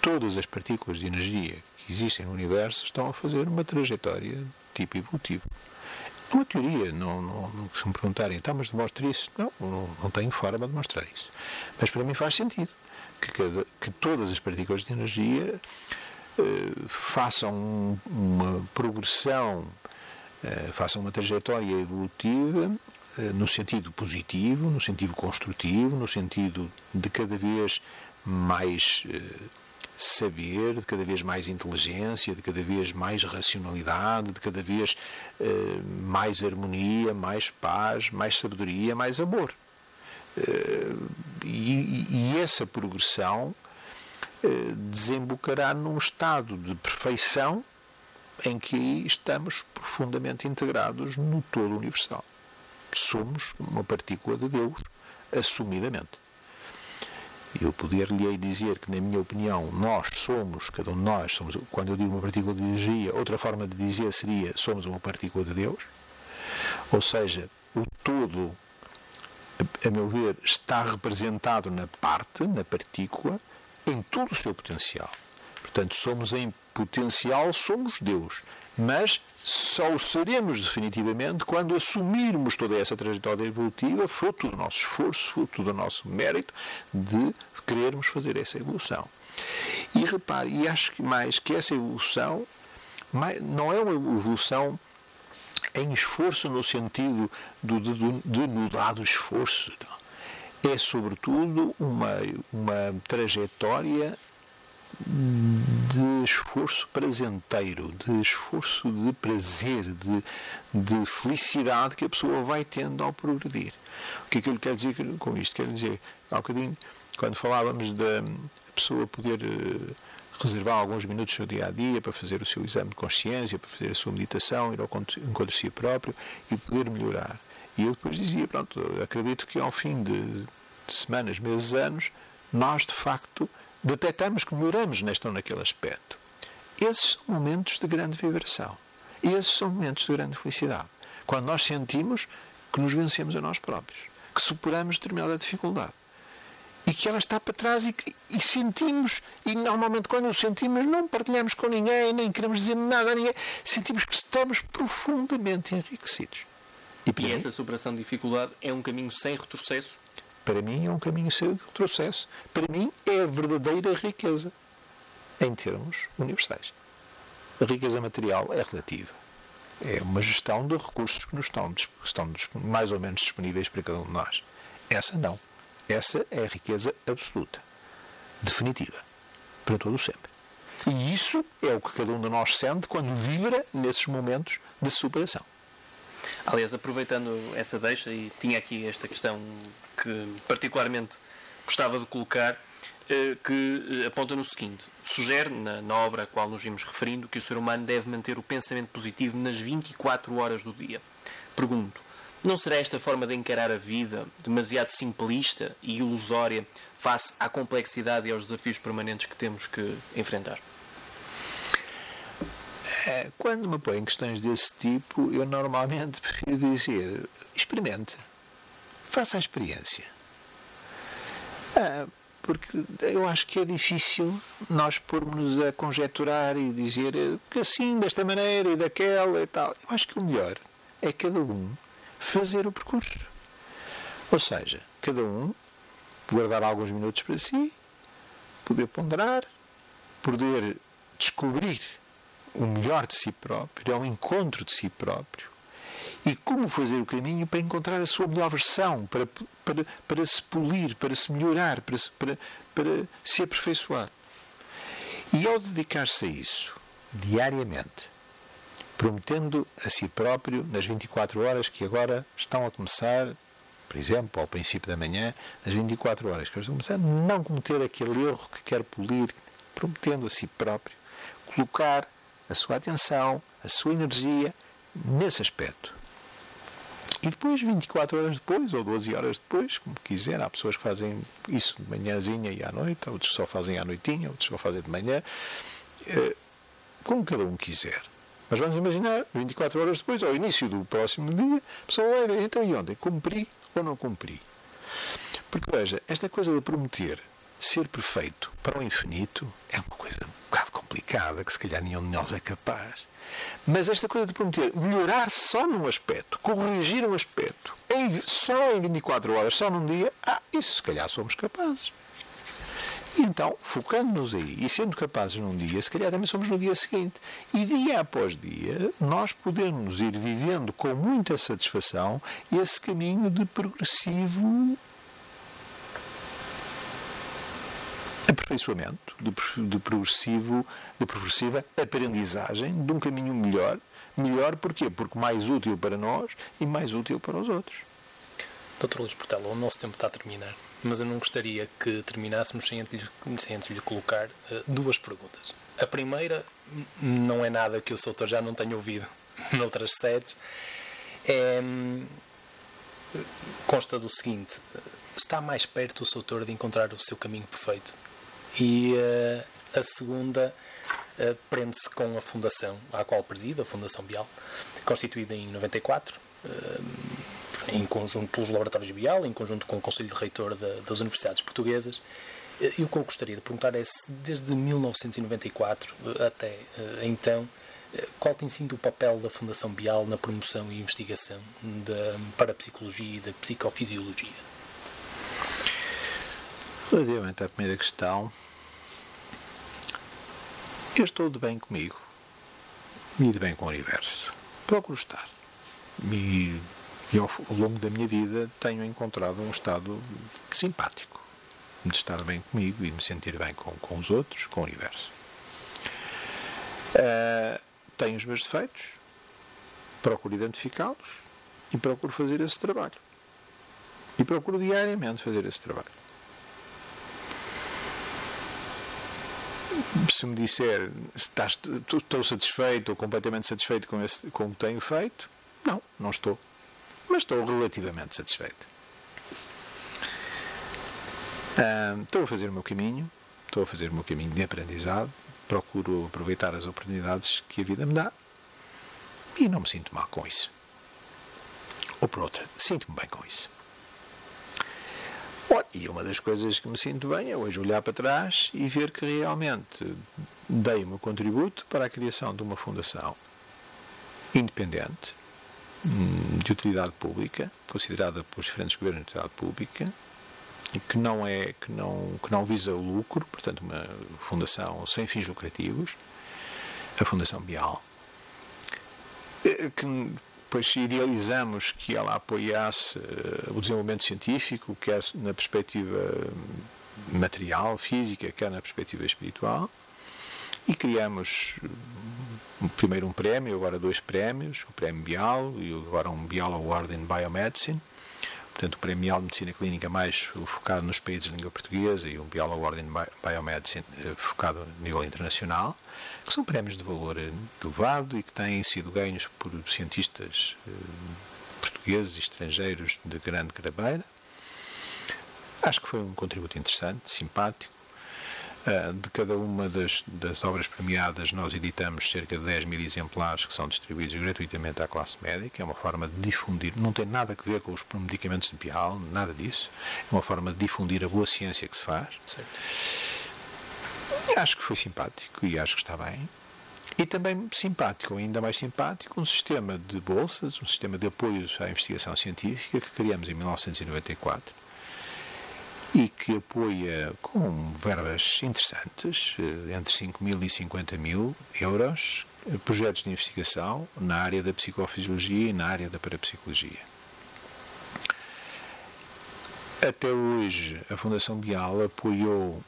todas as partículas de energia que existem no universo estão a fazer uma trajetória tipo evolutivo. Uma teoria, não, não, não, se me perguntarem, então, mas demonstra isso? Não, não, não tenho forma de mostrar isso. Mas para mim faz sentido que, cada, que todas as partículas de energia eh, façam uma progressão eh, façam uma trajetória evolutiva eh, no sentido positivo, no sentido construtivo, no sentido de cada vez mais eh, saber, de cada vez mais inteligência, de cada vez mais racionalidade, de cada vez mais harmonia, mais paz, mais sabedoria, mais amor. E, e essa progressão desembocará num estado de perfeição em que estamos profundamente integrados no todo universal. Somos uma partícula de Deus, assumidamente. Eu poder-lhe dizer que, na minha opinião, nós somos, cada um de nós, somos, quando eu digo uma partícula de energia, outra forma de dizer seria somos uma partícula de Deus. Ou seja, o todo, a meu ver, está representado na parte, na partícula, em todo o seu potencial. Portanto, somos em potencial, somos Deus. Mas só o seremos definitivamente quando assumirmos toda essa trajetória evolutiva, fruto do nosso esforço, fruto do nosso mérito de querermos fazer essa evolução. E repare, e acho que mais que essa evolução não é uma evolução em esforço no sentido do denudado esforço. É, sobretudo, uma, uma trajetória de esforço prazenteiro, de esforço de prazer, de, de felicidade que a pessoa vai tendo ao progredir. O que é que eu lhe quero dizer com isto? Quero dizer, há um bocadinho, quando falávamos da pessoa poder eh, reservar alguns minutos do seu dia a dia para fazer o seu exame de consciência, para fazer a sua meditação, ir ao encontro de si próprio e poder melhorar. E eu depois dizia, pronto, acredito que ao fim de semanas, meses, anos, nós de facto detectamos que melhoramos neste ou naquele aspecto. Esses são momentos de grande vibração. Esses são momentos de grande felicidade. Quando nós sentimos que nos vencemos a nós próprios, que superamos determinada dificuldade e que ela está para trás e, e, sentimos, e normalmente quando o sentimos não partilhamos com ninguém, nem queremos dizer nada a ninguém, sentimos que estamos profundamente enriquecidos. E, e essa superação de dificuldade é um caminho sem retrocesso para mim é um caminho sem retrocesso. Para mim é a verdadeira riqueza em termos universais. A riqueza material é relativa. É uma gestão de recursos que nos estão, estão mais ou menos disponíveis para cada um de nós. Essa não. Essa é a riqueza absoluta, definitiva, para todo o sempre. E isso é o que cada um de nós sente quando vibra nesses momentos de superação. Aliás, aproveitando essa deixa, e tinha aqui esta questão que particularmente gostava de colocar, eh, que eh, aponta no seguinte: sugere, na, na, obra a qual nos vimos referindo, que o ser humano deve manter o pensamento positivo nas 24 horas do dia. Pergunto: não será esta forma de encarar a vida demasiado simplista e ilusória face à complexidade e aos desafios permanentes que temos que enfrentar? É, quando me põe em questões desse tipo, eu normalmente [laughs] prefiro dizer: experimente, faça a experiência. Ah, porque eu acho que é difícil nós pormos a conjecturar e dizer que assim, desta maneira e daquela e tal. Eu acho que o melhor é cada um fazer o percurso. Ou seja, cada um guardar alguns minutos para si, poder ponderar, poder descobrir o melhor de si próprio, é um encontro de si próprio. E como fazer o caminho para encontrar a sua melhor versão, para, para, para se polir, para se melhorar, para, para, para se aperfeiçoar. E ao dedicar-se a isso, diariamente, prometendo a si próprio, nas 24 horas que agora estão a começar, por exemplo, ao princípio da manhã, nas 24 horas que estão a começar, não cometer aquele erro que quer polir, prometendo a si próprio, colocar a sua atenção, a sua energia nesse aspecto. E depois, 24 horas depois, ou 12 horas depois, como quiser, há pessoas que fazem isso de manhãzinha e à noite, outros só fazem à noitinha, outros só fazem de manhã, eh, como cada um quiser. Mas vamos imaginar, 24 horas depois, ao início do próximo dia, a pessoa vai ver, então e ontem? Cumpri ou não cumpri? Porque veja, esta coisa de prometer ser perfeito para o infinito é uma coisa um bocado complicada, que se calhar nenhum de nós é capaz. Mas esta coisa de prometer melhorar só num aspecto, corrigir um aspecto, em, só em 24 horas, só num dia, ah, isso se calhar somos capazes. E então, focando-nos aí e sendo capazes num dia, se calhar também somos no dia seguinte. E dia após dia, nós podemos ir vivendo com muita satisfação esse caminho de progressivo aperfeiçoamento, de, de, progressivo, de progressiva aprendizagem de um caminho melhor. Melhor porquê? Porque mais útil para nós e mais útil para os outros. Dr. Luís Portela, o nosso tempo está a terminar, mas eu não gostaria que terminássemos sem antes, sem antes lhe colocar uh, duas perguntas. A primeira não é nada que o Soutor já não tenha ouvido [laughs] noutras sedes. É, hum, consta do seguinte: está mais perto o Soutor de encontrar o seu caminho perfeito? E uh, a segunda uh, prende-se com a fundação à qual preside, a Fundação Bial, constituída em 94, uh, em conjunto pelos laboratórios Bial, em conjunto com o Conselho de Reitor da, das Universidades Portuguesas. E o que eu gostaria de perguntar é se desde 1994 até então qual tem sido o papel da Fundação Bial na promoção e investigação da parapsicologia e da psicofisiologia? Relativamente à primeira questão, eu estou de bem comigo e de bem com o universo. Procuro estar. E, e ao, ao, longo da minha vida tenho encontrado um estado simpático de estar bem comigo e me sentir bem com, com os outros, com o universo. Uh, tenho os meus defeitos, procuro identificá-los e procuro fazer esse trabalho. E procuro diariamente fazer esse trabalho. Se me disser estás, estou satisfeito ou completamente satisfeito com, esse, com o que tenho feito, não, não estou. Mas estou relativamente satisfeito. Ah, estou a fazer o meu caminho, estou a fazer o meu caminho de aprendizado, procuro aproveitar as oportunidades que a vida me dá e não me sinto mal com isso. Ou por outra, sinto-me bem com isso. E uma das coisas que me sinto bem é hoje olhar para trás e ver que realmente dei o meu contributo para a criação de uma fundação independente, de utilidade pública, considerada pelos diferentes governos de utilidade pública, que não é que não que não visa o lucro, portanto uma fundação sem fins lucrativos, a Fundação Bial, eh, depois idealizamos que ela apoiasse eh, o desenvolvimento científico, quer na perspectiva material, física, quer na perspectiva espiritual, e criamos eh, primeiro um prémio, agora dois prémios, o prémio Bial e agora um Bial Award in Biomedicine, portanto o prémio Bial de Medicina Clínica mais focado nos países de língua portuguesa e um Bial Award in Biomedicine eh, focado a nível internacional que são prémios de valor elevado e que têm sido ganhos por cientistas eh, portugueses e estrangeiros de grande grabeira. Acho que foi um contributo interessante, simpático. Uh, de cada uma das, das, obras premiadas, nós editamos cerca de 10 mil exemplares que são distribuídos gratuitamente à classe médica. É uma forma de difundir, não tem nada a ver com os medicamentos de Pial, nada disso. É uma forma de difundir a boa ciência que se faz. Certo. E acho que foi simpático e acho que está bem. E também simpático, ainda mais simpático, um sistema de bolsas, um sistema de apoios à investigação científica que criamos em 1994 e que apoia com verbas interessantes, eh, entre 5 mil e 50 mil euros, projetos de investigação na área da psicofisiologia e na área da parapsicologia. Até hoje, a Fundação Bial apoiou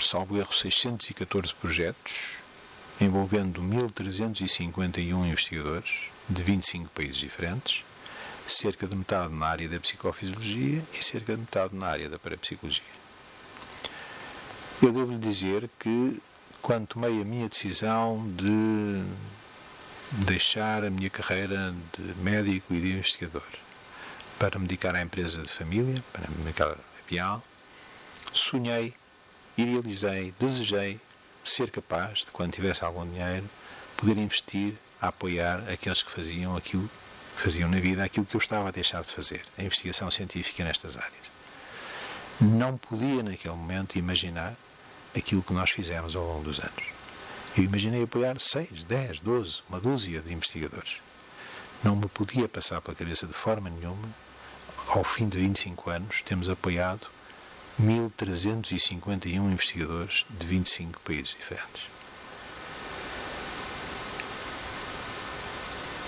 salvo erro, 614 projetos, envolvendo 1.351 investigadores de 25 países diferentes, cerca de metade na área da psicofisiologia e cerca de metade na área da parapsicologia. Eu devo lhe dizer que, quando tomei a minha decisão de deixar a minha carreira de médico e de investigador para me dedicar à empresa de família, para me dedicar a Bial, sonhei idealizei, desejei ser capaz de, quando tivesse algum dinheiro, poder investir a apoiar aqueles que faziam aquilo faziam na vida aquilo que eu estava a deixar de fazer, a investigação científica nestas áreas. Não podia naquele momento imaginar aquilo que nós fizemos ao longo dos anos. Eu imaginei apoiar 6, 10, 12, uma dúzia de investigadores. Não me podia passar pela cabeça de forma nenhuma, ao fim de 25 anos, temos apoiado 1.351 investigadores de 25 países diferentes.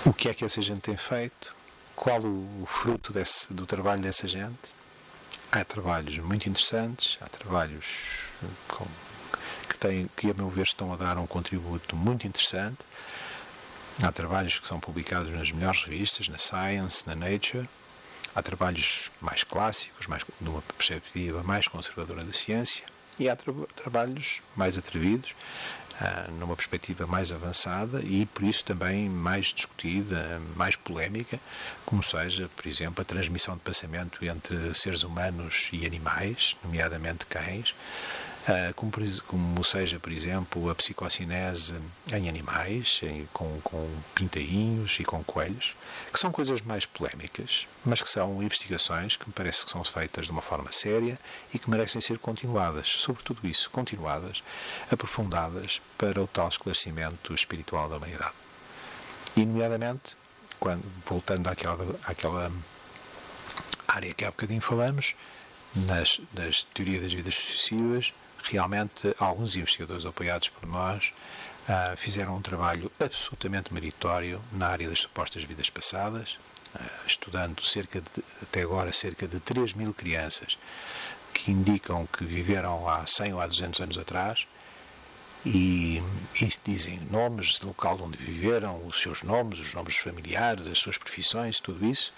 O que é que essa gente tem feito? Qual o, fruto desse, do trabalho dessa gente? Há trabalhos muito interessantes, há trabalhos com, que, têm, que, a meu ver, estão a dar um contributo muito interessante. Há trabalhos que são publicados nas melhores revistas, na Science, na Nature. Há trabalhos mais clássicos, mais, numa perspectiva mais conservadora da ciência. E há tra trabalhos mais atrevidos, ah, numa perspectiva mais avançada e por isso também mais discutida, mais polémica, como seja, por exemplo, a transmissão de pensamento entre seres humanos e animais, nomeadamente cães, como, como seja, por exemplo, a psicocinese em animais, em, com, com pintainhos e com coelhos, que são coisas mais polémicas, mas que são investigações que me parece que são feitas de uma forma séria e que merecem ser continuadas, sobretudo isso, continuadas, aprofundadas para o tal esclarecimento espiritual da humanidade. E, nomeadamente, quando, voltando àquela, àquela área que há bocadinho falamos, nas, nas teorias das vidas sucessivas, realmente alguns investigadores apoiados por nós uh, fizeram um trabalho absolutamente meritório na área das supostas vidas passadas, uh, estudando cerca de, até agora cerca de 3 mil crianças que indicam que viveram há 100 ou há 200 anos atrás e, e dizem nomes local onde viveram, os seus nomes, os nomes familiares, as suas profissões, tudo isso.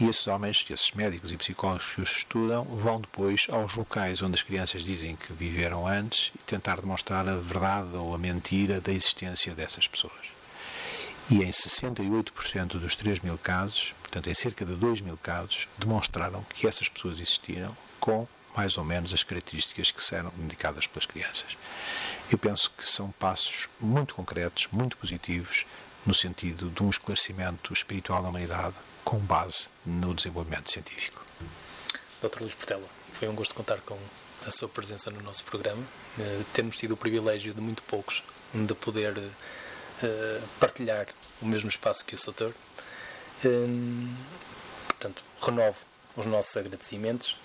E esses homens, esses médicos e psicólogos que os estudam, vão depois aos locais onde as crianças dizem que viveram antes e tentar demonstrar a verdade ou a mentira da existência dessas pessoas. E em 68% dos 3 mil casos, portanto em cerca de 2 mil casos, demonstraram que essas pessoas existiram com mais ou menos as características que serão indicadas pelas crianças. Eu penso que são passos muito concretos, muito positivos, no sentido de um esclarecimento espiritual da humanidade com base no desenvolvimento científico. Dr. Luís Portela, foi um gosto contar com a sua presença no nosso programa. Uh, temos tido o privilégio de muito poucos de poder uh, partilhar o mesmo espaço que o Soutor. Uh, portanto, renovo os nossos agradecimentos.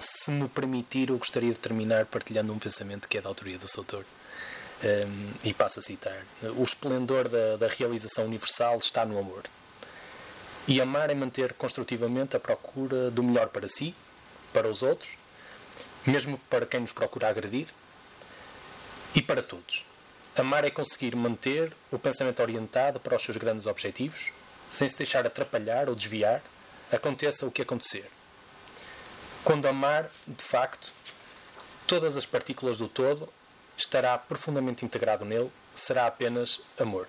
Se me permitir, eu gostaria de terminar partilhando um pensamento que é da autoria do Soutor. Um, e passo a citar: O esplendor da, da realização universal está no amor. E amar é manter construtivamente a procura do melhor para si, para os outros, mesmo para quem nos procura agredir, e para todos. Amar é conseguir manter o pensamento orientado para os seus grandes objetivos, sem se deixar atrapalhar ou desviar, aconteça o que acontecer. Quando amar, de facto, todas as partículas do todo estará profundamente integrado nele, será apenas amor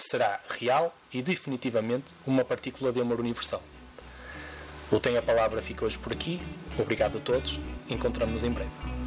será real e definitivamente uma partícula de amor universal. O Tem a Palavra fica hoje por aqui. Obrigado a todos. Encontramos-nos em breve.